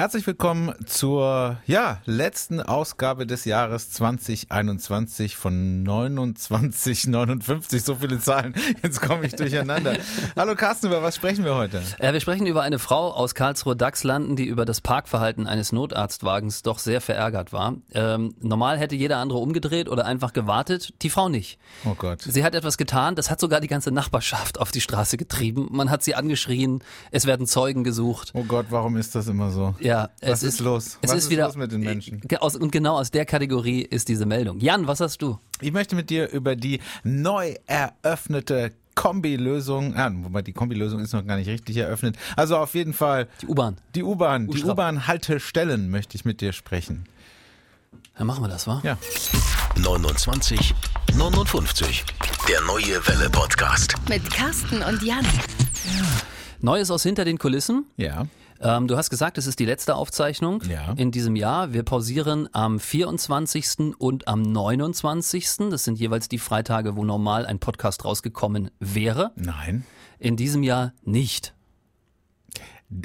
Herzlich willkommen zur ja, letzten Ausgabe des Jahres 2021 von 2959. So viele Zahlen. Jetzt komme ich durcheinander. Hallo Carsten, über was sprechen wir heute? Ja, wir sprechen über eine Frau aus Karlsruhe Dachslanden, die über das Parkverhalten eines Notarztwagens doch sehr verärgert war. Ähm, normal hätte jeder andere umgedreht oder einfach gewartet, die Frau nicht. Oh Gott. Sie hat etwas getan, das hat sogar die ganze Nachbarschaft auf die Straße getrieben. Man hat sie angeschrien, es werden Zeugen gesucht. Oh Gott, warum ist das immer so? Ja, Was es ist los? Es Was ist, ist wieder los mit den Menschen? Ge- Aus, und genau aus der Kategorie ist diese Meldung. Jan, was hast du? Ich möchte mit dir über die neu eröffnete Kombilösung, ah, wobei die Kombilösung ist noch gar nicht richtig eröffnet. Also auf jeden Fall Die U-Bahn. die U-Bahn, die. U-Bahn-Haltestellen möchte ich mit dir sprechen. Dann machen wir das, wa? Ja. 29 59. Der neue Welle Podcast. Mit Carsten und Jan. Neues aus hinter den Kulissen. Ja. Ähm, du hast gesagt, es ist die letzte Aufzeichnung Ja. in diesem Jahr. Wir pausieren am 24. und am 29. Das sind jeweils die Freitage, wo normal ein Podcast rausgekommen wäre. Nein. In diesem Jahr nicht.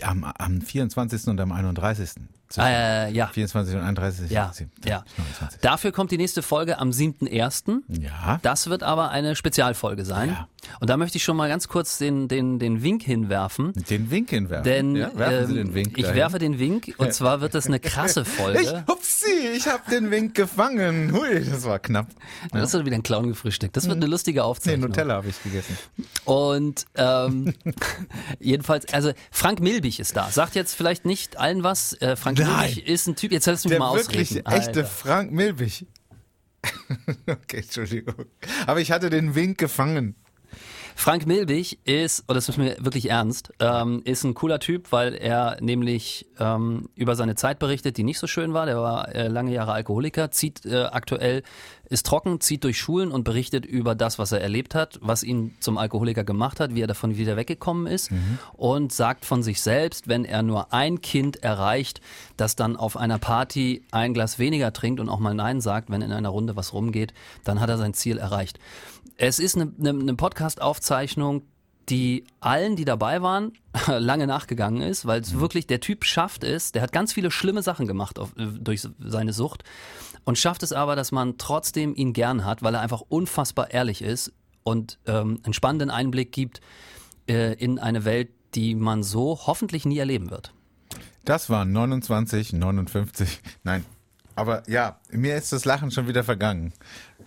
Am, am 24. und am 31. Äh, ja. 24 und 31. Ja, ja. 29. Dafür kommt die nächste Folge am 7.1. Ja. Das wird aber eine Spezialfolge sein. Ja. Und da möchte ich schon mal ganz kurz den, den, den Wink hinwerfen. Den Wink hinwerfen. Denn ja, werfen Sie ähm, den Wink. ich dahin. werfe den Wink und zwar wird das eine krasse Ich, Folge. hupsi, ich habe den Wink gefangen. Hui, das war knapp. Das ist wieder ein Clown gefrühstückt. Das wird eine lustige Nee, Aufzeichnung. Nutella habe ich gegessen. Und ähm, jedenfalls, also Frank Milbich ist da. Sagt jetzt vielleicht nicht allen was. Äh, Frank Milbich ist ein Typ, jetzt lässt du mich Der mal wirklich ausreden. echte Alter. Frank Milbich. okay, Entschuldigung. Aber ich hatte den Wink gefangen. Frank Milbich ist, und das ist mir wirklich ernst, ähm, ist ein cooler Typ, weil er nämlich ähm, über seine Zeit berichtet, die nicht so schön war. Der war äh, lange Jahre Alkoholiker, zieht äh, aktuell, ist trocken, zieht durch Schulen und berichtet über das, was er erlebt hat, was ihn zum Alkoholiker gemacht hat, wie er davon wieder weggekommen ist und sagt von sich selbst, wenn er nur ein Kind erreicht, das dann auf einer Party ein Glas weniger trinkt und auch mal Nein sagt, wenn in einer Runde was rumgeht, dann hat er sein Ziel erreicht. Es ist eine, eine, eine Podcast-Aufzeichnung, die allen, die dabei waren, lange nachgegangen ist, weil es wirklich, der Typ schafft es, der hat ganz viele schlimme Sachen gemacht auf, äh, durch seine Sucht und schafft es aber, dass man trotzdem ihn gern hat, weil er einfach unfassbar ehrlich ist und ähm, einen spannenden Einblick gibt äh, in eine Welt, die man so hoffentlich nie erleben wird. Das waren 29, 59. Nein. Aber ja, mir ist das Lachen schon wieder vergangen.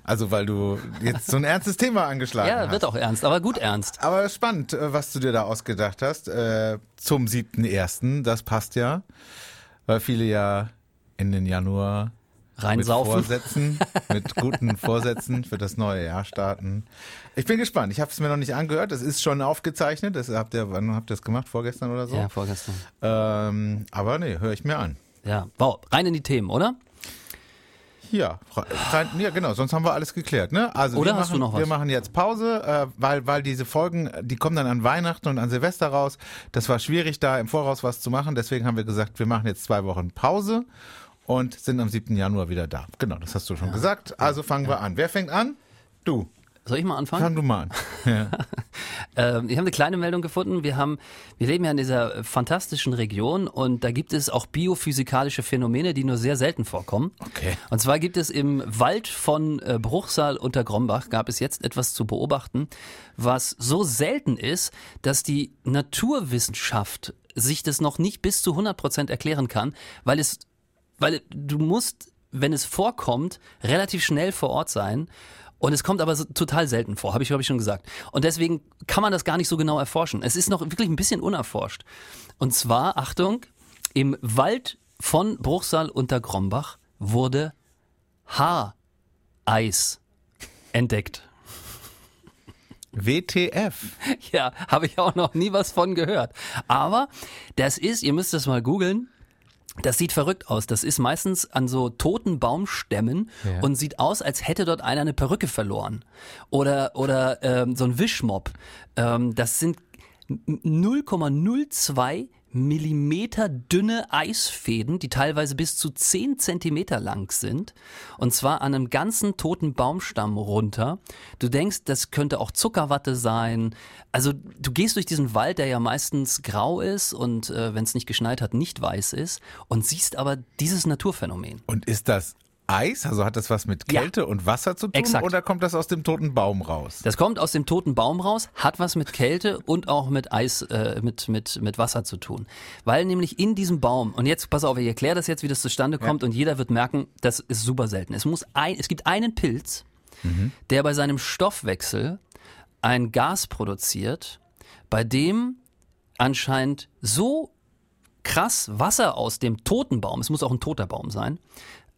Also, weil du jetzt so ein ernstes Thema angeschlagen Ja, hast. wird auch ernst, aber gut ernst. Aber spannend, äh, was du dir da ausgedacht hast. Äh, zum 7.1., das passt ja. Weil viele ja in den Januar mit Reinsaufen. Vorsätzen, mit guten Vorsätzen für das neue Jahr starten. Ich bin gespannt. Ich habe es mir noch nicht angehört. Es ist schon aufgezeichnet. Das habt ihr, wann habt ihr das gemacht? Vorgestern oder so? Ja, vorgestern. Ähm, aber nee, höre ich mir an. Ja, wow, rein in die Themen, oder? Ja, rein, ja, genau, sonst haben wir alles geklärt, ne? Also Oder wir hast machen, du noch was? wir machen jetzt Pause, äh, weil, weil diese Folgen, die kommen dann an Weihnachten und an Silvester raus. Das war schwierig, da im Voraus was zu machen. Deswegen haben wir gesagt, wir machen jetzt zwei Wochen Pause und sind am 7. Januar wieder da. Genau, das hast du schon gesagt. Also fangen wir an. Wer fängt an? Du. Soll ich mal anfangen? Fang du mal an. Ja. Ähm, ich habe eine kleine Meldung gefunden. Wir haben, wir leben ja in dieser fantastischen Region und da gibt es auch biophysikalische Phänomene, die nur sehr selten vorkommen. Okay. Und zwar gibt es im Wald von äh, Bruchsal unter Grombach gab es jetzt etwas zu beobachten, was so selten ist, dass die Naturwissenschaft sich das noch nicht bis zu 100 Prozent erklären kann, weil es, weil du musst, wenn es vorkommt, relativ schnell vor Ort sein. Und es kommt aber so total selten vor, habe ich, glaube ich, schon gesagt. Und deswegen kann man das gar nicht so genau erforschen. Es ist noch wirklich ein bisschen unerforscht. Und zwar, Achtung, im Wald von Bruchsal unter Grombach wurde Haareis entdeckt. WTF. Ja, habe ich auch noch nie was von gehört. Aber das ist, ihr müsst das mal googeln. Das sieht verrückt aus. Das ist meistens an so toten Baumstämmen Ja. und sieht aus, als hätte dort einer eine Perücke verloren. Oder, oder ähm, so ein Wischmopp. Ähm, das sind 0,02 Millimeter dünne Eisfäden, die teilweise bis zu 10 Zentimeter lang sind. Und zwar an einem ganzen toten Baumstamm runter. Du denkst, das könnte auch Zuckerwatte sein. Also du gehst durch diesen Wald, der ja meistens grau ist und äh, wenn es nicht geschneit hat, nicht weiß ist und siehst aber dieses Naturphänomen. Und ist das Eis? Also hat das was mit Ja. Kälte und Wasser zu tun? Exakt. Oder kommt das aus dem toten Baum raus? Das kommt aus dem toten Baum raus, hat was mit Kälte und auch mit Eis, äh, mit, mit, mit Wasser zu tun. Weil nämlich in diesem Baum, und jetzt pass auf, ich erkläre das jetzt, wie das zustande kommt, und jeder wird merken, das ist super selten. Es muss ein, es gibt einen Pilz, der bei seinem Stoffwechsel ein Gas produziert, bei dem anscheinend so krass Wasser aus dem toten Baum, es muss auch ein toter Baum sein,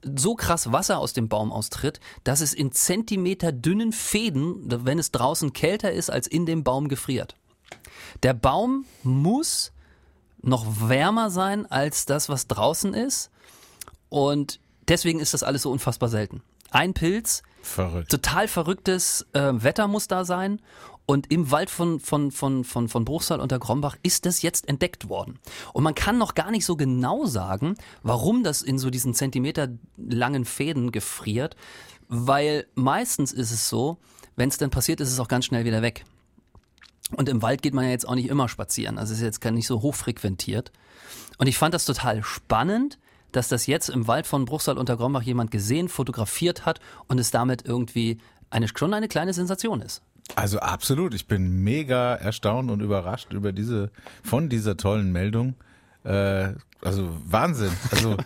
so krass Wasser aus dem Baum austritt, dass es in Zentimeter dünnen Fäden, wenn es draußen kälter ist, als in dem Baum gefriert. Der Baum muss noch wärmer sein als das, was draußen ist. Und deswegen ist das alles so unfassbar selten. Ein Pilz, Verrückt. total verrücktes äh, Wetter muss da sein. Und im Wald von, von, von, von, von Bruchsal unter Grombach ist das jetzt entdeckt worden. Und man kann noch gar nicht so genau sagen, warum das in so diesen Zentimeter langen Fäden gefriert, weil meistens ist es so, wenn es dann passiert, ist es auch ganz schnell wieder weg. Und im Wald geht man ja jetzt auch nicht immer spazieren. Also es ist jetzt gar nicht so hochfrequentiert. Und ich fand das total spannend, dass das jetzt im Wald von Bruchsal unter Grombach jemand gesehen, fotografiert hat und es damit irgendwie eine, schon eine kleine Sensation ist. Also absolut. Ich bin mega erstaunt und überrascht über diese, von dieser tollen Meldung. Äh, also Wahnsinn. Also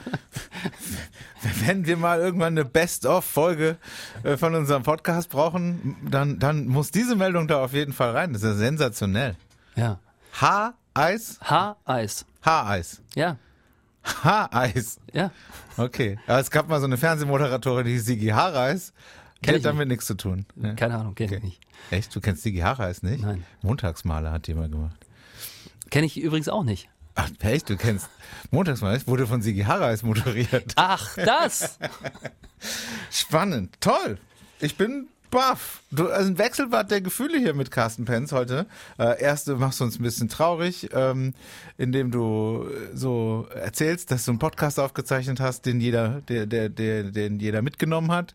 wenn wir mal irgendwann eine Best-of-Folge äh, von unserem Podcast brauchen, dann, dann muss diese Meldung da auf jeden Fall rein. Das ist ja sensationell. Ja. Haareis? Haareis. Haareis. Ja. Haareis. Ja. Okay. Aber es gab mal so eine Fernsehmoderatorin, die hieß Sigi Haareis. Kenn hat ich damit nichts zu tun. Ja. Keine Ahnung, kenne ich Okay. nicht. Echt? Du kennst Sigi Haareis nicht? Nein. Montagsmaler hat die mal gemacht. Kenne ich übrigens auch nicht. Ach, echt? Du kennst Montagsmaler? Wurde von Sigi Haareis moderiert. Ach, das! Spannend. Toll. Ich bin baff. Du, also ein Wechselbad der Gefühle hier mit Carsten Penz heute. Äh, erst du machst uns ein bisschen traurig, ähm, indem du so erzählst, dass du einen Podcast aufgezeichnet hast, den jeder, der, der, der, den jeder mitgenommen hat,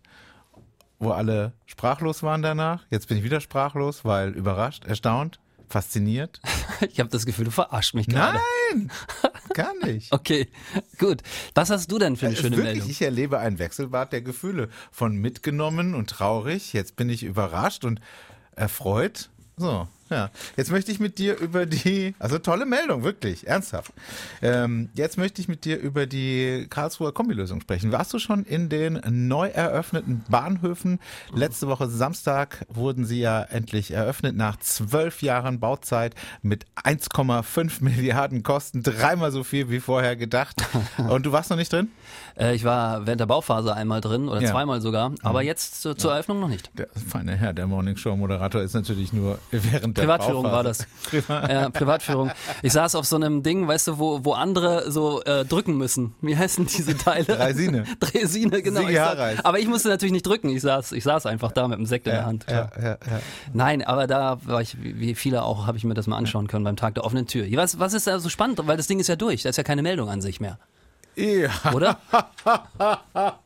wo alle sprachlos waren danach. Jetzt bin ich wieder sprachlos, weil überrascht, erstaunt, fasziniert. Ich habe das Gefühl, du verarscht mich gerade. Nein, gar nicht. Okay, gut. Was hast du denn für eine Es schöne wirklich, Meldung? ich erlebe ein Wechselbad der Gefühle. Von mitgenommen und traurig. Jetzt bin ich überrascht und erfreut. So, ja. Jetzt möchte ich mit dir über die, also tolle Meldung, wirklich, ernsthaft. Ähm, jetzt möchte ich mit dir über die Karlsruher Kombilösung sprechen. Warst du schon in den neu eröffneten Bahnhöfen? Letzte Woche Samstag wurden sie ja endlich eröffnet nach zwölf Jahren Bauzeit mit 1,5 Milliarden Kosten, dreimal so viel wie vorher gedacht. Und du warst noch nicht drin? Äh, ich war während der Bauphase einmal drin oder Ja. Mhm. zweimal sogar, aber jetzt zu, zur Eröffnung noch nicht. Der feine Herr, der Morning Show Moderator ist natürlich nur während der Privatführung war Bauphase. das. Ja, Privatführung. Ich saß auf so einem Ding, weißt du, wo, wo andere so äh, drücken müssen. Wie heißen diese Teile? Draisine. Draisine, genau. Ich saß, aber ich musste natürlich nicht drücken. Ich saß, ich saß einfach da mit dem Sekt in der Hand. Ja, ja, ja. Nein, aber da war ich, wie wie viele auch, habe ich mir das mal anschauen können beim Tag der offenen Tür. Was, was ist da so spannend? Weil das Ding ist ja durch. Da ist ja keine Meldung an sich mehr. Ja, Oder?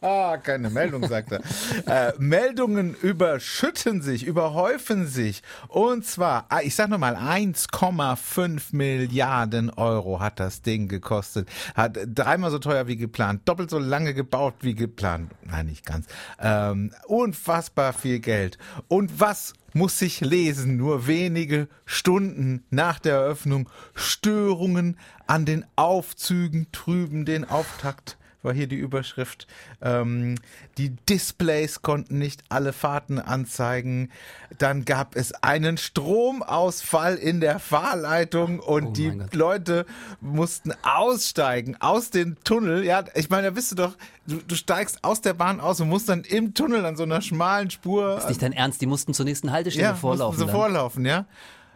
keine Meldung, sagt er. Äh, Meldungen überschütten sich, überhäufen sich. Und zwar, ah, ich sag nochmal, 1,5 Milliarden Euro hat das Ding gekostet. Hat dreimal so teuer wie geplant, doppelt so lange gebaut wie geplant. Nein, nicht ganz. Ähm, unfassbar viel Geld. Und was muss sich lesen, nur wenige Stunden nach der Eröffnung. Störungen an den Aufzügen trüben den Auftakt war hier die Überschrift. Ähm, die Displays konnten nicht alle Fahrten anzeigen. Dann gab es einen Stromausfall in der Fahrleitung und Oh die Gott. Leute mussten aussteigen aus dem Tunnel. Ja, ich meine, da bist du doch, du, du steigst aus der Bahn aus und musst dann im Tunnel an so einer schmalen Spur Ist nicht dein Ernst? Die mussten zur nächsten Haltestelle ja, vorlaufen. mussten so dann. vorlaufen, ja.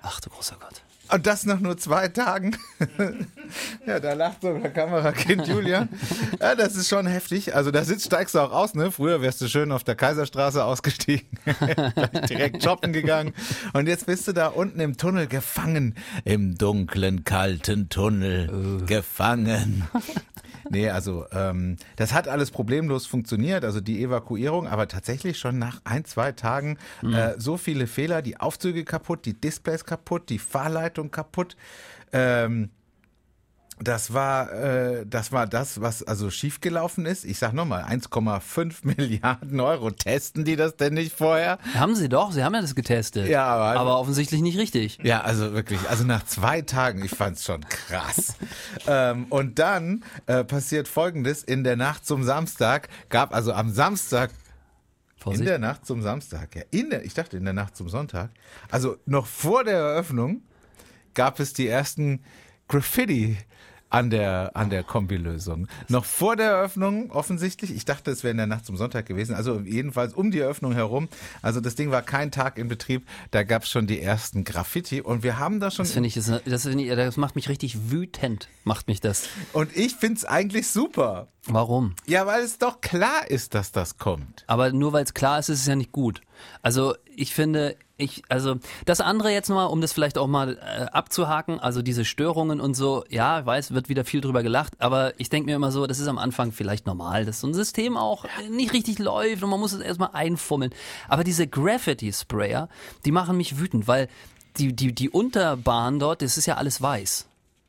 Ach du großer Gott. Und das nach nur zwei Tagen. ja, da lacht sogar Kamerakind Julian. Ja, das ist schon heftig. Also da sitzt, steigst du auch aus, ne? Früher wärst du schön auf der Kaiserstraße ausgestiegen, direkt shoppen gegangen. Und jetzt bist du da unten im Tunnel gefangen. Im dunklen, kalten Tunnel. Gefangen. Nee, also ähm, das hat alles problemlos funktioniert, also die Evakuierung, aber tatsächlich schon nach ein, zwei Tagen äh, so viele Fehler, die Aufzüge kaputt, die Displays kaputt, die Fahrleitung kaputt. Ähm, das war, äh, das war das, was also schiefgelaufen ist. Ich sag nochmal, 1,5 Milliarden Euro. Testen die das denn nicht vorher? Haben sie doch, sie haben ja das getestet. Ja, aber- aber offensichtlich nicht richtig. Ja, also wirklich, also nach zwei Tagen, ich fand's schon krass. ähm, und dann äh, passiert Folgendes, in der Nacht zum Samstag gab, also am Samstag, in Vorsicht. der Nacht zum Samstag, ja, in der, ich dachte in der Nacht zum Sonntag, also noch vor der Eröffnung gab es die ersten Graffiti an der, an der Kombilösung. Noch vor der Eröffnung offensichtlich. Ich dachte, es wäre in der Nacht zum Sonntag gewesen. Also jedenfalls um die Eröffnung herum. Also das Ding war kein Tag in Betrieb. Da gab es schon die ersten Graffiti. Und wir haben da schon... Das finde ich, das, das, finde ich, das macht mich richtig wütend, macht mich das. und ich find's eigentlich super. Warum? Ja, weil es doch klar ist, dass das kommt. Aber nur weil es klar ist, ist es ja nicht gut. Also ich finde, ich, also das andere jetzt nochmal, um das vielleicht auch mal äh, abzuhaken, also diese Störungen und so, ja, ich weiß, wird wieder viel drüber gelacht, aber ich denke mir immer so, das ist am Anfang vielleicht normal, dass so ein System auch nicht richtig läuft und man muss es erstmal einfummeln. Aber diese Graffiti-Sprayer, die machen mich wütend, weil die, die, die Unterbahn dort, das ist ja alles weiß.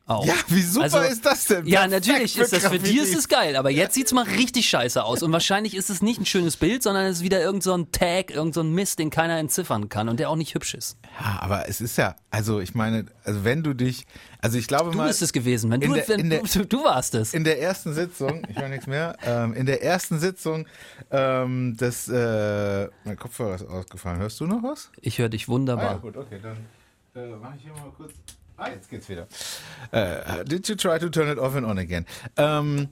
Auch. Ja, wie super ist das denn? Ja, Perfekt natürlich für ist das für die ist es geil, aber jetzt sieht's mal richtig scheiße aus und wahrscheinlich ist es nicht ein schönes Bild, sondern es ist wieder irgend so ein Tag, irgend so ein Mist, den keiner entziffern kann und der auch nicht hübsch ist. Ja, aber es ist ja, also ich meine, also wenn du dich, also ich glaube Du mal... bist es gewesen, wenn du, der- wenn der- du, du warst es. in der ersten Sitzung, ich höre nichts mehr, ähm, in der ersten Sitzung ähm, des, äh, mein Kopfhörer ist ausgefallen. Hörst du noch was? Ich höre dich Ah, ja, wunderbar. gut, okay, dann äh, mache ich hier mal kurz. Ah, jetzt geht's wieder. Äh, did you try to turn it off and on again? Ähm,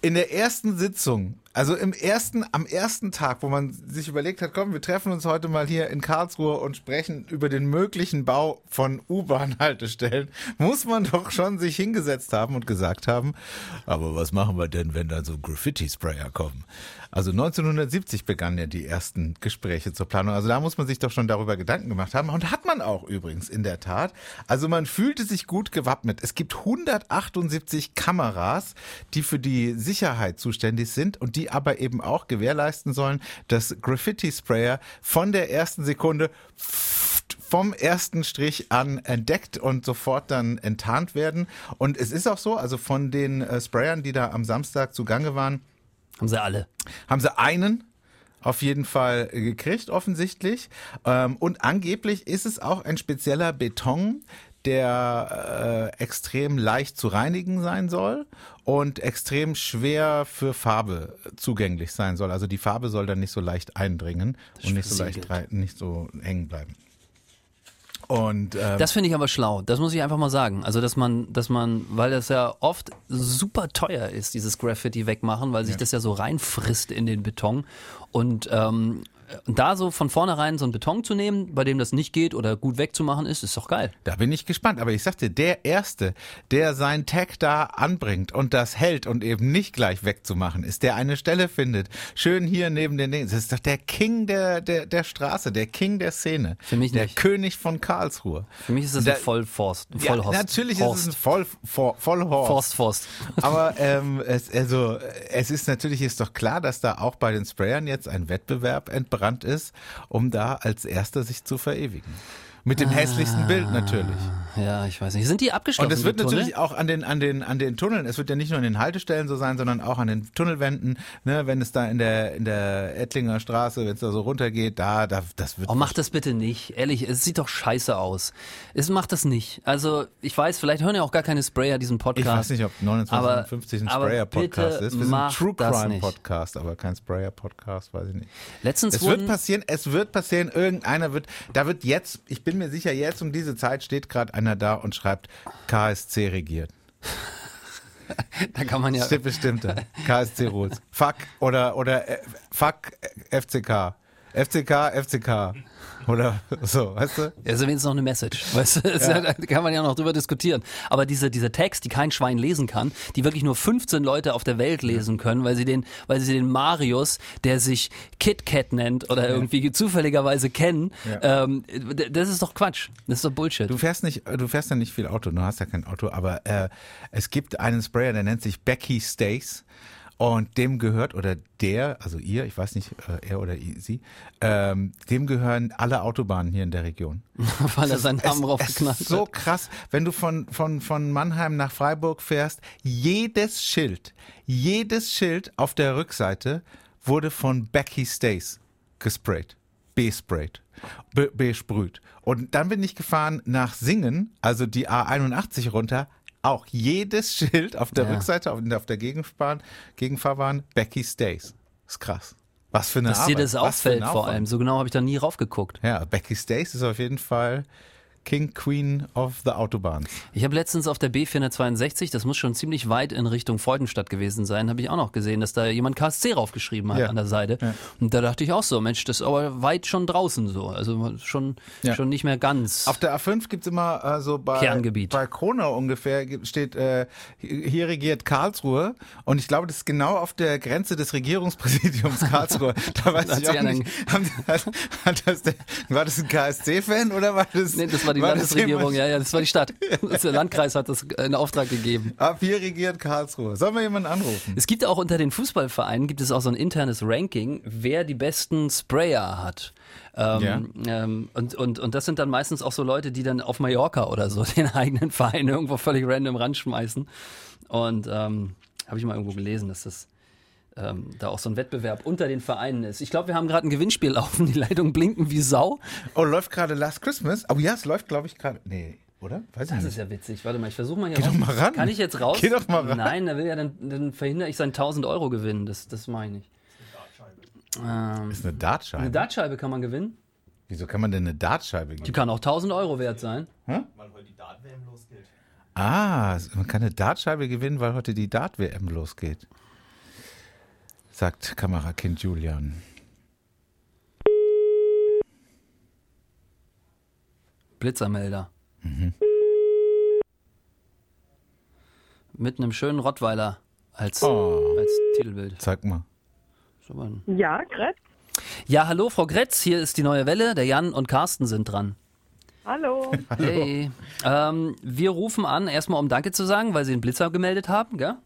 in der ersten Sitzung, also im ersten, am ersten Tag, wo man sich überlegt hat, komm, wir treffen uns heute mal hier in Karlsruhe und sprechen über den möglichen Bau von U-Bahn-Haltestellen, muss man doch schon sich hingesetzt haben und gesagt haben, aber was machen wir denn, wenn da so Graffiti-Sprayer kommen? Also 1970 begannen ja die ersten Gespräche zur Planung. Also da muss man sich doch schon darüber Gedanken gemacht haben. Und hat man auch übrigens in der Tat. Also man fühlte sich gut gewappnet. Es gibt 178 Kameras, die für die Sicherheit zuständig sind und die aber eben auch gewährleisten sollen, dass Graffiti-Sprayer von der ersten Sekunde vom ersten Strich an entdeckt und sofort dann enttarnt werden. Und es ist auch so, also von den äh, Sprayern, die da am Samstag zugange waren, Haben sie alle. haben sie einen auf jeden Fall gekriegt, offensichtlich. Ähm, und angeblich ist es auch ein spezieller Beton, der äh, extrem leicht zu reinigen sein soll und extrem schwer für Farbe zugänglich sein soll. Also die Farbe soll dann nicht so leicht eindringen und nicht so leicht nicht so hängen bleiben. Und ähm, Das finde ich aber schlau. Das muss ich einfach mal sagen. Also, dass man, dass man, weil das ja oft super teuer ist, dieses Graffiti wegmachen, weil sich das ja so reinfrisst in den Beton. Und ähm, da so von vornherein so einen Beton zu nehmen, bei dem das nicht geht oder gut wegzumachen ist, ist doch geil. Da bin ich gespannt. Aber ich sagte, der Erste, der sein Tag da anbringt und das hält und eben nicht gleich wegzumachen ist, der eine Stelle findet, schön hier neben den Dingen. Das ist doch der King der, der, der Straße, der King der Szene. Für mich Der nicht. König von Karlsruhe. Für mich ist das Da- ein Vollforst. Ein Ja, Vollhorst. natürlich Horst. ist es ein Voll, Voll, Vollhorst. Forst, Forst. Aber ähm, es, also, es ist natürlich ist doch klar, dass da auch bei den Sprayern jetzt ein Wettbewerb entbrannt ist, um da als Erster sich zu verewigen. Mit dem hässlichsten Bild natürlich. Ja, ich weiß nicht. Sind die abgeschlossen? Und es wird natürlich auch an den, an den, an den Tunneln, es wird ja nicht nur an den Haltestellen so sein, sondern auch an den Tunnelwänden, ne, wenn es da in der, in der Ettlinger Straße, wenn es da so runtergeht, da, da, das wird. Oh, mach das bitte nicht. Ehrlich, es sieht doch scheiße aus. Es macht das nicht. Also, ich weiß, vielleicht hören ja auch gar keine Sprayer diesen ich Podcast. weiß nicht, ob 2950 ein Sprayer-Podcast ist. Wir sind ein True das Crime nicht. Podcast, aber kein Sprayer-Podcast, weiß ich nicht. Letztens Es wird passieren, es wird passieren, irgendeiner wird, da wird jetzt, ich bin mir sicher, jetzt um diese Zeit steht gerade einer da und schreibt, KSC regiert. da kann man ja, Steht bestimmt da. KSC Rules. Fuck oder, oder äh, Fuck FCK. FCK, FCK. Oder so, weißt du? Ja, ist wenigstens noch eine Message. Weißt du? Ja. kann man ja noch drüber diskutieren. Aber diese, diese Text, die kein Schwein lesen kann, die wirklich nur 15 Leute auf der Welt lesen können, weil sie den, weil sie den Marius, der sich KitKat nennt oder irgendwie zufälligerweise kennen, ja. ähm, das ist doch Quatsch. Das ist doch Bullshit. Du fährst nicht, du fährst ja nicht viel Auto, du hast ja kein Auto, aber äh, es gibt einen Sprayer, der nennt sich Becky Stace. Und dem gehört, oder der, also ihr, ich weiß nicht, äh, er oder sie, ähm, dem gehören alle Autobahnen hier in der Region. Weil er seinen Namen draufgeknallt hat. So krass, wenn du von, von, von Mannheim nach Freiburg fährst, jedes Schild, jedes Schild auf der Rückseite wurde von Becky Stace gesprayt, besprayt, besprüht. Und dann bin ich gefahren nach Singen, also die A81 runter, auch jedes Schild auf der ja. Rückseite, auf, auf der Gegenfahrbahn, Gegenfahrbahn, Becky Stays. ist krass. Was für eine Dass Arbeit. dir das auffällt vor allem. So genau habe ich da nie raufgeguckt. Ja, Becky Stays ist auf jeden Fall King Queen of the Autobahns. Ich habe letztens auf der B462, das muss schon ziemlich weit in Richtung Freudenstadt gewesen sein, habe ich auch noch gesehen, dass da jemand KSC raufgeschrieben hat ja. an der Seite. Ja. Und da dachte ich auch so, Mensch, das ist aber weit schon draußen so. Also schon, ja. schon nicht mehr ganz. Auf der A5 gibt es immer äh, so bei, Kerngebiet. bei Kronau ungefähr steht, äh, hier regiert Karlsruhe. Und ich glaube, das ist genau auf der Grenze des Regierungspräsidiums Karlsruhe. da weiß ich auch nicht. Haben, hat, hat das, war das ein KSC-Fan oder war das? Nee, das war die war Landesregierung, ja, ja, das war die Stadt. der Landkreis hat das in Auftrag gegeben. Ab hier regiert Karlsruhe. Sollen wir jemanden anrufen? Es gibt auch unter den Fußballvereinen gibt es auch so ein internes Ranking, wer die besten Sprayer hat. Ähm, ja. ähm, und, und, und das sind dann meistens auch so Leute, die dann auf Mallorca oder so den eigenen Verein irgendwo völlig random ranschmeißen. Und ähm, habe ich mal irgendwo gelesen, dass das ähm, da auch so ein Wettbewerb unter den Vereinen ist. Ich glaube, wir haben gerade ein Gewinnspiel laufen. Die Leitungen blinken wie Sau. Oh, läuft gerade Last Christmas? Oh ja, es läuft, glaube ich, gerade. Nee. Oder? Weiß das ist ja witzig. Warte mal, ich versuche mal hier Geh raus. doch mal ran. Kann ich jetzt raus? Geh doch mal ran. Nein, da will ja dann, dann verhindere ich seinen 1000 Euro Gewinn. Das, das mache ich nicht. Ähm, ist eine Dartscheibe. Eine Dartscheibe kann man gewinnen. Wieso kann man denn eine Dartscheibe gewinnen? Die kann auch 1000 Euro wert sein. Hä? Weil heute die Dart-WM losgeht. Ah, man kann eine Dartscheibe gewinnen, weil heute die Dart-WM losgeht sagt Kamerakind Julian. Blitzermelder. Mhm. Mit einem schönen Rottweiler als, oh. als Titelbild. Zeig mal. Ja, Gretz. Ja, hallo, Frau Gretz, hier ist die neue Welle. Der Jan und Carsten sind dran. Hallo. Hey. Ähm, wir rufen an, erstmal um Danke zu sagen, weil Sie einen Blitzer gemeldet haben, gell?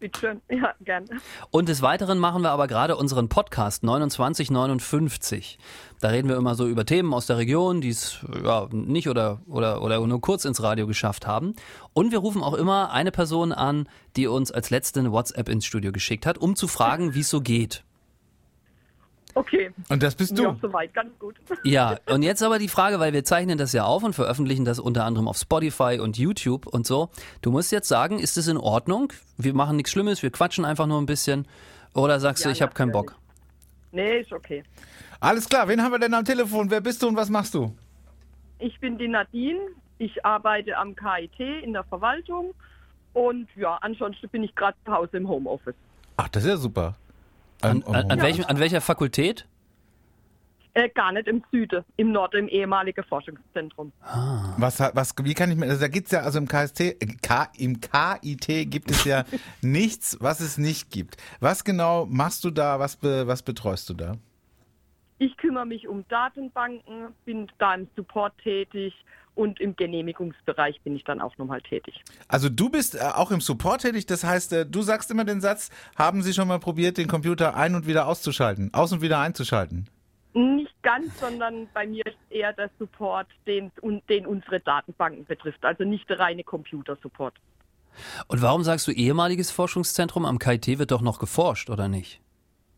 Bitteschön, ja, gerne. Und des Weiteren machen wir aber gerade unseren Podcast 2959. Da reden wir immer so über Themen aus der Region, die es ja, nicht oder, oder, oder nur kurz ins Radio geschafft haben. Und wir rufen auch immer eine Person an, die uns als letzte eine WhatsApp ins Studio geschickt hat, um zu fragen, wie es so geht. Okay. Und das bist du? Ja, soweit, ganz gut. Ja, und jetzt aber die Frage, weil wir zeichnen das ja auf und veröffentlichen das unter anderem auf Spotify und YouTube und so. Du musst jetzt sagen, ist es in Ordnung? Wir machen nichts Schlimmes, wir quatschen einfach nur ein bisschen. Oder sagst ja, du, ich habe keinen Bock? Nee, ist okay. Alles klar, wen haben wir denn am Telefon? Wer bist du und was machst du? Ich bin die Nadine. Ich arbeite am KIT in der Verwaltung. Und ja, ansonsten bin ich gerade zu Hause im Homeoffice. Ach, das ist ja super. An, an, an, welchem, an welcher Fakultät? Äh, gar nicht im Süden, im Norden, im ehemaligen Forschungszentrum. Ah. Was, was, wie kann ich mir, also da gibt es ja, also im KST, äh, K, im KIT gibt es ja nichts, was es nicht gibt. Was genau machst du da, was, be, was betreust du da? Ich kümmere mich um Datenbanken, bin da im Support tätig und im Genehmigungsbereich bin ich dann auch nochmal tätig. Also du bist äh, auch im Support tätig, das heißt, äh, du sagst immer den Satz, haben Sie schon mal probiert, den Computer ein- und wieder auszuschalten, aus- und wieder einzuschalten? Nicht ganz, sondern bei mir ist eher der Support, den, den unsere Datenbanken betrifft, also nicht der reine Computersupport. Und warum sagst du ehemaliges Forschungszentrum? Am KIT wird doch noch geforscht, oder nicht?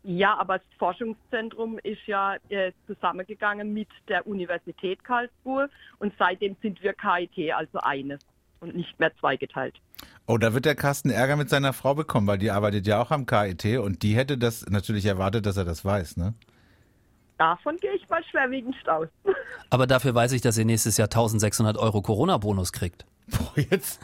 Ja, aber das Forschungszentrum ist ja äh, zusammengegangen mit der Universität Karlsruhe und seitdem sind wir KIT, also eines und nicht mehr zweigeteilt. Oh, da wird der Carsten Ärger mit seiner Frau bekommen, weil die arbeitet ja auch am KIT und die hätte das natürlich erwartet, dass er das weiß, ne? Davon gehe ich mal schwerwiegend aus. Aber dafür weiß ich, dass ihr nächstes Jahr 1600 Euro Corona-Bonus kriegt. Boah, jetzt?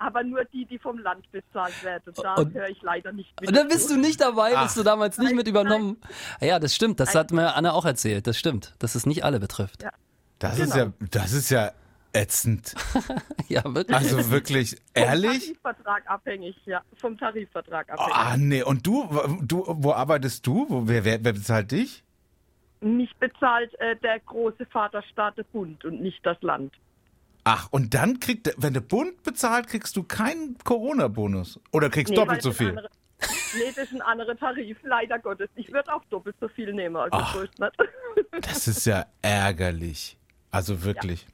Ab aber nur die, die vom Land bezahlt werden. Da höre ich leider nicht mit. Und dann bist du nicht dabei, bist du damals nicht Nein, mit übernommen. Ja, das stimmt. Das hat mir Anne auch erzählt. Das stimmt, dass es nicht alle betrifft. Ja. Das Genau. ist ja, das ist ja ätzend. Ja, wirklich. Also wirklich, Vom ehrlich? Tarifvertrag abhängig, ja. Vom Tarifvertrag abhängig. Ah, nee. Und du, du, wo arbeitest du? Wo, wer, wer, wer bezahlt dich? Mich bezahlt äh, der große Vaterstaat der Bund und nicht das Land. Ach, und dann kriegt, der- wenn der Bund bezahlt, kriegst du keinen Corona-Bonus. Oder kriegst Nee, doppelt so viel. Andere, nee, das ist ein anderer Tarif, leider Gottes. Ich würde auch doppelt so viel nehmen, also Ach. Das ist ja ärgerlich. Also wirklich.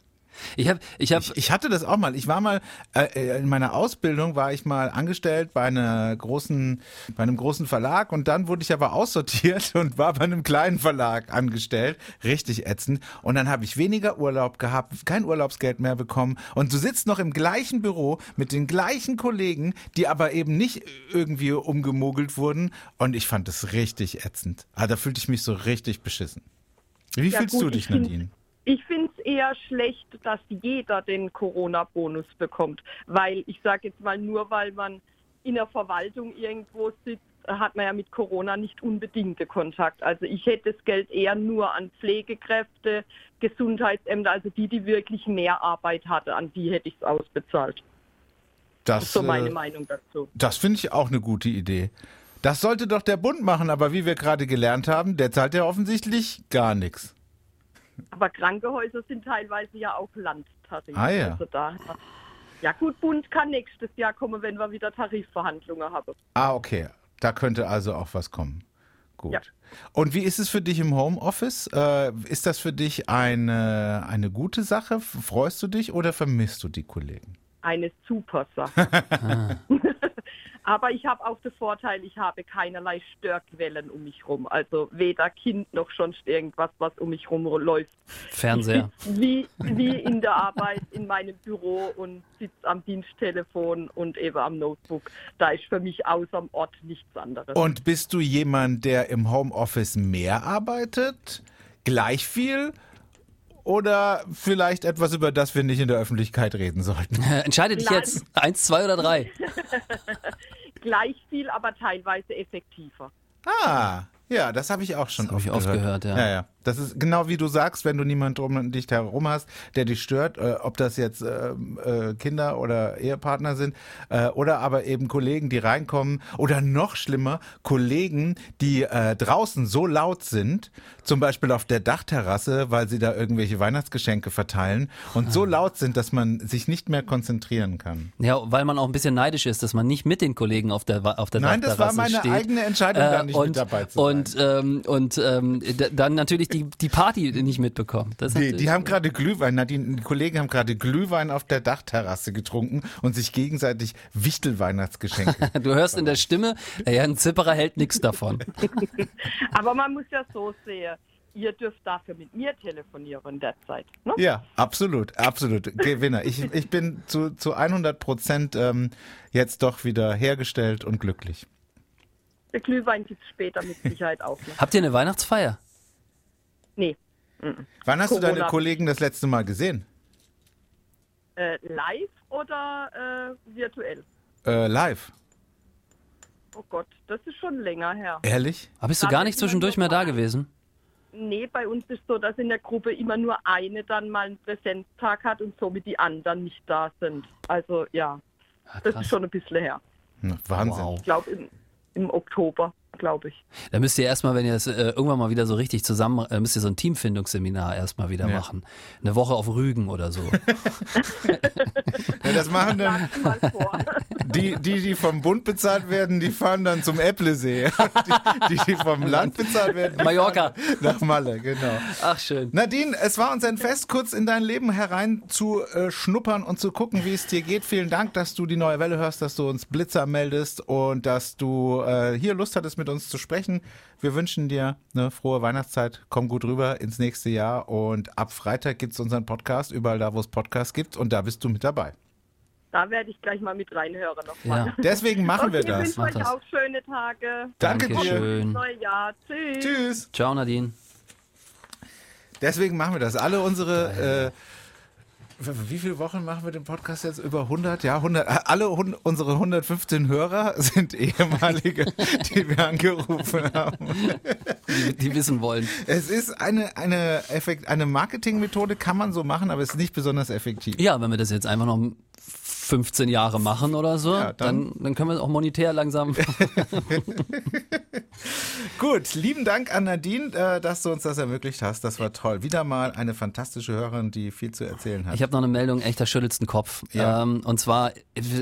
Ich habe, ich habe, Ich, ich hatte das auch mal. Ich war mal äh, in meiner Ausbildung war ich mal angestellt bei einer großen, bei einem großen Verlag und dann wurde ich aber aussortiert und war bei einem kleinen Verlag angestellt. Richtig ätzend. Und dann habe ich weniger Urlaub gehabt, kein Urlaubsgeld mehr bekommen. Und du sitzt noch im gleichen Büro mit den gleichen Kollegen, die aber eben nicht irgendwie umgemogelt wurden. Und ich fand das richtig ätzend. Ah, da fühlte ich mich so richtig beschissen. Wie Ja, fühlst gut, du ich dich, Nadine? Ich finde es eher schlecht, dass jeder den Corona-Bonus bekommt. Weil ich sage jetzt mal, nur weil man in der Verwaltung irgendwo sitzt, hat man ja mit Corona nicht unbedingte Kontakt. Also ich hätte das Geld eher nur an Pflegekräfte, Gesundheitsämter, also die, die wirklich mehr Arbeit hatte, an die hätte ich es ausbezahlt. Das Das, ist so meine äh, Meinung dazu. Das finde ich auch eine gute Idee. Das sollte doch der Bund machen, aber wie wir gerade gelernt haben, der zahlt ja offensichtlich gar nichts. Aber Krankenhäuser sind teilweise ja auch Landtarif. Ah, ja. Also da, ja gut, Bund kann nächstes Jahr kommen, wenn wir wieder Tarifverhandlungen haben. Ah, okay. Da könnte also auch was kommen. Gut. Ja. Und wie ist es für dich im Homeoffice? Äh, ist das für dich eine, eine gute Sache? Freust du dich oder vermisst du die Kollegen? Eine super Sache. Aber ich habe auch den Vorteil, ich habe keinerlei Störquellen um mich rum. Also weder Kind noch sonst irgendwas, was um mich rum läuft. Fernseher. Wie, wie in der Arbeit in meinem Büro und sitze am Diensttelefon und eben am Notebook. Da ist für mich außer Ort nichts anderes. Und bist du jemand, der im Homeoffice mehr arbeitet? Gleich viel? Oder vielleicht etwas, über das wir nicht in der Öffentlichkeit reden sollten? Entscheide dich Nein. jetzt. Eins, zwei oder drei. Gleich viel, aber teilweise effektiver. Ah, ja, das habe ich auch schon Das hab ich oft oft gehört, ja. ja. Ja, Das ist genau wie du sagst, wenn du niemanden um dich herum hast, der dich stört, äh, ob das jetzt ähm, äh, Kinder oder Ehepartner sind äh, oder aber eben Kollegen, die reinkommen oder noch schlimmer, Kollegen, die äh, draußen so laut sind, zum Beispiel auf der Dachterrasse, weil sie da irgendwelche Weihnachtsgeschenke verteilen und Ah. so laut sind, dass man sich nicht mehr konzentrieren kann. Ja, weil man auch ein bisschen neidisch ist, dass man nicht mit den Kollegen auf der, auf der Nein, das war Dachterrasse meine steht. eigene Entscheidung, da nicht Äh, und, mit dabei zu sein. Und, ähm, und ähm, dann natürlich die, die Party nicht mitbekommen. Die, die haben gerade Glühwein, Nadine, die Kollegen haben gerade Glühwein auf der Dachterrasse getrunken und sich gegenseitig Wichtelweihnachtsgeschenke. Du hörst in der Stimme, naja, ein Zipperer hält nichts davon. Aber man muss ja so sehen, ihr dürft dafür mit mir telefonieren derzeit. Ne? ja, absolut, absolut. Gewinner. Ich, ich bin zu, zu 100 Prozent ähm, jetzt doch wieder hergestellt und glücklich. Der Glühwein gibt es später mit Sicherheit auch noch. Habt ihr eine Weihnachtsfeier? Nee, Wann hast du Corona. deine Kollegen das letzte Mal gesehen? äh, live oder äh, virtuell? Äh, live. Oh Gott, das ist schon länger her. Ehrlich? Aber bist du Da gar nicht zwischendurch mehr da gewesen? Nee, bei uns ist so, dass in der Gruppe immer nur eine dann mal einen Präsenztag hat und somit die anderen nicht da sind. Also ja, Ja, das krass. ist schon ein bisschen her. Na, Wahnsinn. Wow. Ich glaube im, Oktober, glaube ich. Da müsst ihr erstmal, wenn ihr es äh, irgendwann mal wieder so richtig zusammen, äh, müsst ihr so ein Teamfindungsseminar erstmal wieder Ja. machen. Eine Woche auf Rügen oder so. Ja, das machen dann die, die, die vom Bund bezahlt werden, die fahren dann zum Äpplesee. Die, die, die vom Land bezahlt werden, Mallorca. nach Malle, genau. Ach schön. Nadine, es war uns ein Fest, kurz in dein Leben herein zu äh, schnuppern und zu gucken, wie es dir geht. Vielen Dank, dass du die neue Welle hörst, dass du uns Blitzer meldest und dass du äh, hier Lust hattest, mit uns zu sprechen. Wir wünschen dir eine frohe Weihnachtszeit. Komm gut rüber ins nächste Jahr und ab Freitag gibt's unseren Podcast, überall da, wo es Podcasts gibt und da bist du mit dabei. Da werde ich gleich mal mit reinhören nochmal. Ja. Deswegen machen wir okay, das. wünsche Mach euch das. auch schöne Tage. Danke dir. Dankeschön. Neues Jahr. Tschüss. Tschüss. Ciao, Nadine. Deswegen machen wir das. Alle unsere wie viele Wochen machen wir den Podcast jetzt? Über 100? Ja, 100. Alle hun, unsere 115 Hörer sind ehemalige, die wir angerufen haben. Die, die wissen wollen. Es ist eine, eine, Effekt, eine Marketingmethode, kann man so machen, aber es ist nicht besonders effektiv. Ja, wenn wir das jetzt einfach noch 15 Jahre machen oder so, Ja, dann- dann, dann können wir auch monetär langsam. Gut, lieben Dank an Nadine, äh, dass du uns das ermöglicht hast. Das war toll. Wieder mal eine fantastische Hörerin, die viel zu erzählen hat. Ich habe noch eine Meldung, echter schüttelst den Kopf. Ja. Ähm, und zwar,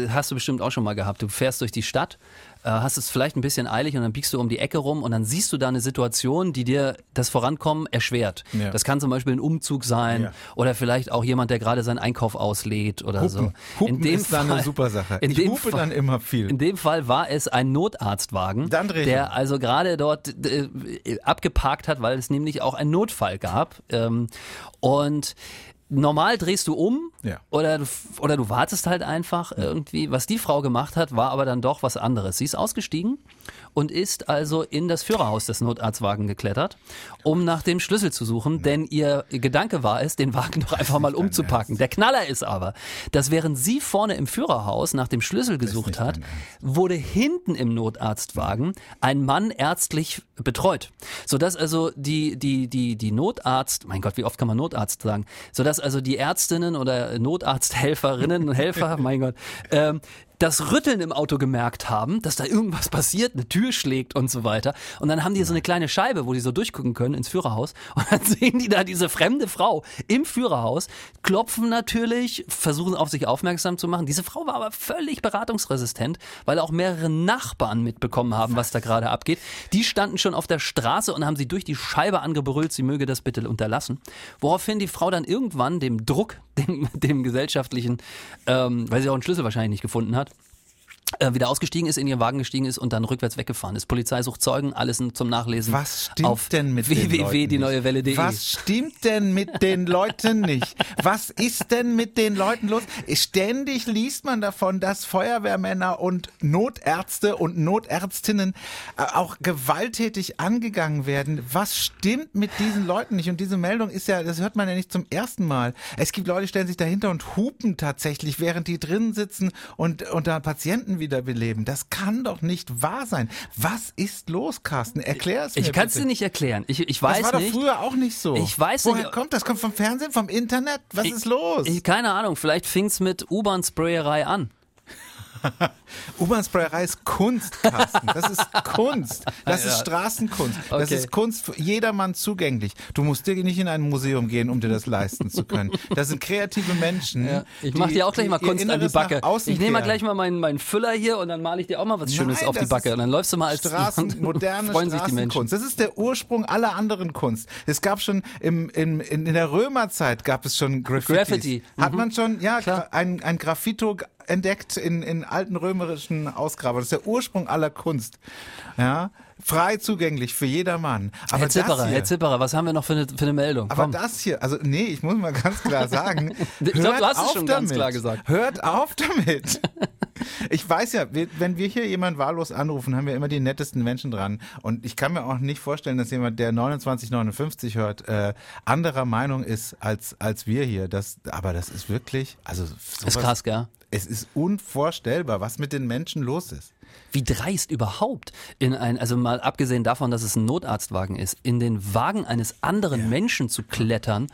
hast du bestimmt auch schon mal gehabt, du fährst durch die Stadt, äh, hast es vielleicht ein bisschen eilig und dann biegst du um die Ecke rum und dann siehst du da eine Situation, die dir das Vorankommen erschwert. Ja. Das kann zum Beispiel ein Umzug sein Ja. oder vielleicht auch jemand, der gerade seinen Einkauf auslädt oder so. Hupen, Hupen ist dann eine super Sache. In ich dem hupe Fall, dann immer viel. in dem Fall war es ein Notarztwagen, der also gerade dort äh, abgeparkt hat, weil es nämlich auch einen Notfall gab. Ähm, und normal drehst du um Ja. oder, du, oder du wartest halt einfach irgendwie. Was die Frau gemacht hat, war aber dann doch was anderes. Sie ist ausgestiegen und ist also in das Führerhaus des Notarztwagen geklettert, um nach dem Schlüssel zu suchen, denn ihr Gedanke war es, den Wagen doch einfach mal umzupacken. Der Knaller ist aber, dass während sie vorne im Führerhaus nach dem Schlüssel gesucht hat, wurde hinten im Notarztwagen ein Mann ärztlich betreut, sodass also die die die die Notarzt, mein Gott, wie oft kann man Notarzt sagen, sodass also die Ärztinnen oder Notarzthelferinnen und Helfer, mein Gott, ähm, das Rütteln im Auto gemerkt haben, dass da irgendwas passiert, eine Tür schlägt und so weiter. Und dann haben die so eine kleine Scheibe, wo die so durchgucken können ins Führerhaus. Und dann sehen die da diese fremde Frau im Führerhaus, klopfen natürlich, versuchen auf sich aufmerksam zu machen. Diese Frau war aber völlig beratungsresistent, weil auch mehrere Nachbarn mitbekommen haben, was da gerade abgeht. Die standen schon auf der Straße und haben sie durch die Scheibe angebrüllt, sie möge das bitte unterlassen. Woraufhin die Frau dann irgendwann dem Druck, dem, dem gesellschaftlichen, ähm, weil sie auch einen Schlüssel wahrscheinlich nicht gefunden hat, wieder ausgestiegen ist, in ihren Wagen gestiegen ist und dann rückwärts weggefahren ist. Polizei sucht Zeugen, alles zum Nachlesen. Was stimmt auf denn mit den Leuten www, die neue Welle.de. Was stimmt denn mit den Leuten nicht? Was ist denn mit den Leuten los? Ständig liest man davon, dass Feuerwehrmänner und Notärzte und Notärztinnen äh, auch gewalttätig angegangen werden. Was stimmt mit diesen Leuten nicht? Und diese Meldung ist ja, das hört man ja nicht zum ersten Mal. Es gibt Leute, die stellen sich dahinter und hupen tatsächlich, während die drinnen sitzen und, und da Patienten wiederbeleben. Das kann doch nicht wahr sein. Was ist los, Carsten? Erklär es mir Ich kann es dir nicht erklären. Ich, ich Das weiß war nicht. doch früher auch nicht so. Ich weiß Woher nicht- kommt das? Kommt vom Fernsehen, vom Internet? Was ist los? Ich, keine Ahnung, vielleicht fing's mit U-Bahn-Sprayerei an. U-Bahn-Sprayerei ist Kunst, Carsten. Das ist Kunst. Das ist Straßenkunst. Das Okay. ist Kunst für jedermann zugänglich. Du musst dir nicht in ein Museum gehen, um dir das leisten zu können. Das sind kreative Menschen. Ich die- mach dir auch gleich mal Kunst an die Backe. Ich nehme mal gleich mal meinen, meinen Füller hier und dann male ich dir auch mal was Schönes Nein, auf die Backe. Und dann läufst du mal als Straßen, moderne freuen sich die Menschen. Das ist der Ursprung aller anderen Kunst. Es gab schon im, im, in, in der Römerzeit gab es schon Graffitis. Graffiti, Hat mhm. man schon, ja, Klar. ein, ein Graffito entdeckt in, in alten römerischen Ausgrabungen. Das ist der Ursprung aller Kunst. Ja, frei zugänglich für jedermann. Aber Herr Zipperer, Herr Zipperer, was haben wir noch für eine, für eine Meldung? aber Komm. das hier, also nee, ich muss mal ganz klar sagen, Ich glaub, hört du hast es auf schon damit. ganz klar gesagt. Hört auf damit. Ich weiß ja, wenn wir hier jemanden wahllos anrufen, haben wir immer die nettesten Menschen dran. Und ich kann mir auch nicht vorstellen, dass jemand, der 2959 hört, äh, anderer Meinung ist als, als wir hier. Das, aber das ist wirklich, also ist sowas- krass, gell? Es ist unvorstellbar, was mit den Menschen los ist. Wie dreist überhaupt in ein, also mal abgesehen davon, dass es ein Notarztwagen ist, in den Wagen eines anderen Menschen zu klettern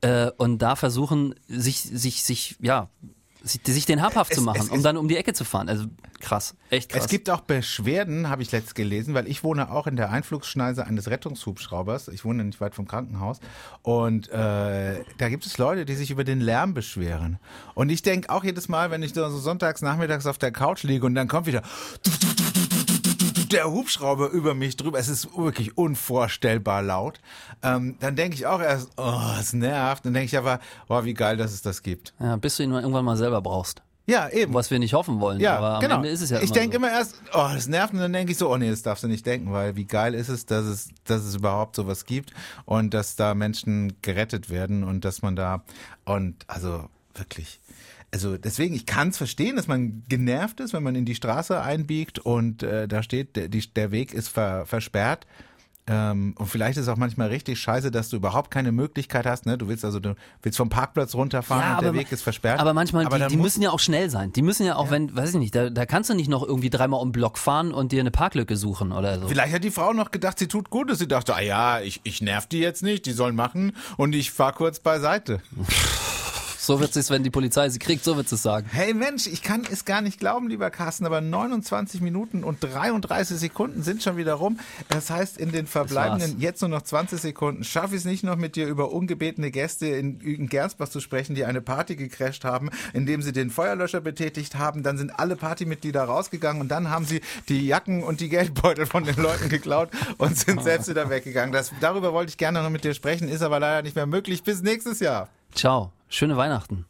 äh, und da versuchen, sich, sich, sich, ja, sich, den habhaft Es- zu machen, es um ist- dann um die Ecke zu fahren. Also krass, echt krass. Es gibt auch Beschwerden, habe ich letzt gelesen, weil ich wohne auch in der Einflugschneise eines Rettungshubschraubers. Ich wohne nicht weit vom Krankenhaus. Und äh, da gibt es Leute, die sich über den Lärm beschweren. Und ich denke auch jedes Mal, wenn ich so sonntags nachmittags auf der Couch liege und dann kommt wieder der Hubschrauber über mich drüber. Es ist wirklich unvorstellbar laut. Ähm, dann denke ich auch erst, oh, es nervt. Dann denke ich aber, oh, wie geil, dass es das gibt. ja, bis du ihn irgendwann mal selber brauchst. Ja, eben. Was wir nicht hoffen wollen, Ja, aber am genau. Ende ist es ja ich denke so. immer erst, oh, das nervt und dann denke ich so, oh nee, das darfst du nicht denken, weil wie geil ist es, dass es, dass es überhaupt sowas gibt und dass da Menschen gerettet werden und dass man da und also wirklich. Also deswegen, ich kann es verstehen, dass man genervt ist, wenn man in die Straße einbiegt und äh, da steht, der, die, der Weg ist ver, versperrt. Ähm, und vielleicht ist es auch manchmal richtig scheiße, dass du überhaupt keine Möglichkeit hast. Ne? Du willst also du willst vom Parkplatz runterfahren Ja, und der Weg ist versperrt. Aber manchmal, Aber die, die müssen ja auch schnell sein. Die müssen ja auch, wenn, weiß ich nicht, da, da kannst du nicht noch irgendwie dreimal um den Block fahren und dir eine Parklücke suchen oder so. Vielleicht hat die Frau noch gedacht, sie tut Gutes. Sie dachte, ah ja, ich, ich nerv die jetzt nicht, die sollen machen und ich fahr kurz beiseite. So wird es, wenn die Polizei sie kriegt, so wird es sagen. Hey Mensch, ich kann es gar nicht glauben, lieber Carsten, aber 29 Minuten und 33 Sekunden sind schon wieder rum. Das heißt, in den verbleibenden jetzt nur noch 20 Sekunden schaffe ich es nicht noch mit dir über ungebetene Gäste in, in Gernsbach zu sprechen, die eine Party gecrasht haben, indem sie den Feuerlöscher betätigt haben. Dann sind alle Partymitglieder rausgegangen und dann haben sie die Jacken und die Geldbeutel von den Leuten geklaut und sind selbst wieder weggegangen. Das, darüber wollte ich gerne noch mit dir sprechen, ist aber leider nicht mehr möglich. Bis nächstes Jahr. Ciao. Schöne Weihnachten.